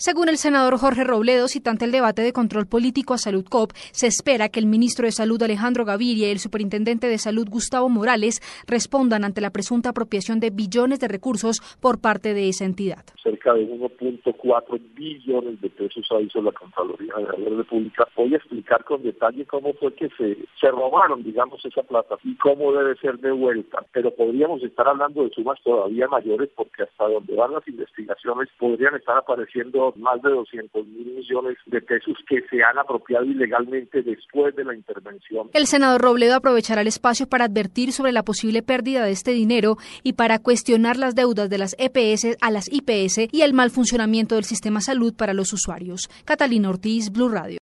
Según el senador Jorge Robledo, citante el debate de control político a Salud COP, se espera que el ministro de Salud Alejandro Gaviria y el superintendente de Salud Gustavo Morales respondan ante la presunta apropiación de billones de recursos por parte de esa entidad. De 1.4 billones de pesos ha hizo la Contraloría de la República. Voy a explicar con detalle cómo fue que se, se robaron, digamos, esa plata y cómo debe ser devuelta. Pero podríamos estar hablando de sumas todavía mayores porque hasta donde van las investigaciones podrían estar apareciendo más de 200 mil millones de pesos que se han apropiado ilegalmente después de la intervención. El senador Robledo aprovechará el espacio para advertir sobre la posible pérdida de este dinero y para cuestionar las deudas de las EPS a las IPS y el mal funcionamiento del sistema salud para los usuarios. Catalina Ortiz, Blue Radio.